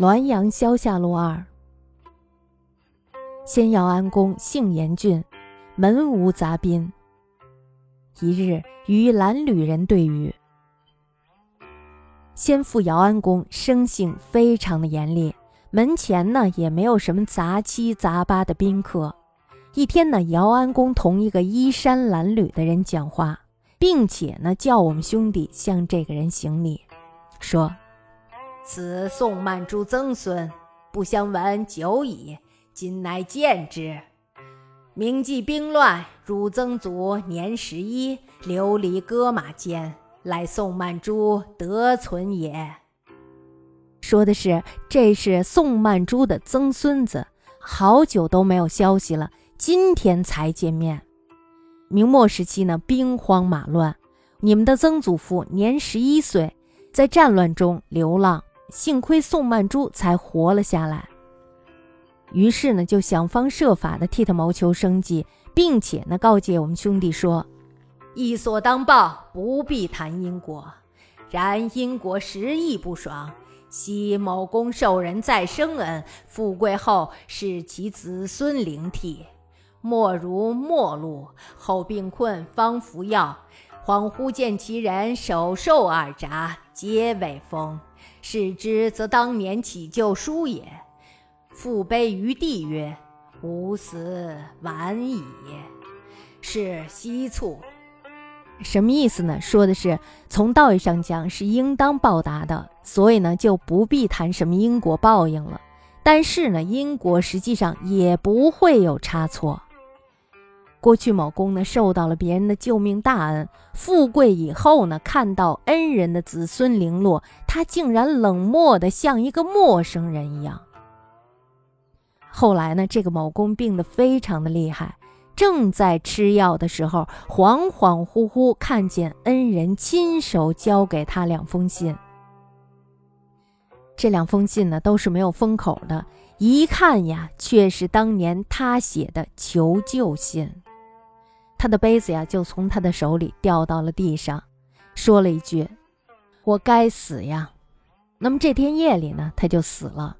滦阳萧下路二。先姚安公性严峻，门无杂宾。一日与兰旅人对语，先父姚安公生性非常的严厉，门前呢也没有什么杂七杂八的宾客。一天呢，姚安公同一个衣衫褴褛的人讲话，并且呢叫我们兄弟向这个人行礼，说：“此宋曼珠曾孙，不相闻久矣，今乃见之。明季兵乱，汝曾祖年十一，流离戈马间，乃宋曼珠得存也。”说的是这是宋曼珠的曾孙子，好久都没有消息了。今天才见面。明末时期呢，兵荒马乱，你们的曾祖父年十一岁，在战乱中流浪，幸亏宋曼珠才活了下来。于是呢，就想方设法的替他谋求生计，并且呢，告诫我们兄弟说：“义所当报，不必谈因果。然因果时亦不爽。昔某公受人再生恩，富贵后使其子孙灵替。”莫如末路，后病困方服药，恍惚见其人手受耳札，皆为风。视之，则当年乞救书也。父悲于地曰：“吾死晚矣。”是惜促。什么意思呢？说的是从道义上讲是应当报答的，所以呢就不必谈什么因果报应了。但是呢，因果实际上也不会有差错。过去某公呢受到了别人的救命大恩，富贵以后呢，看到恩人的子孙零落，他竟然冷漠的像一个陌生人一样。后来呢，这个某公病得非常的厉害，正在吃药的时候，恍恍惚惚看见恩人亲手交给他两封信。这两封信呢都是没有封口的，一看呀，却是当年他写的求救信。他的杯子呀，就从他的手里掉到了地上，说了一句：“我该死呀。”那么这天夜里呢，他就死了。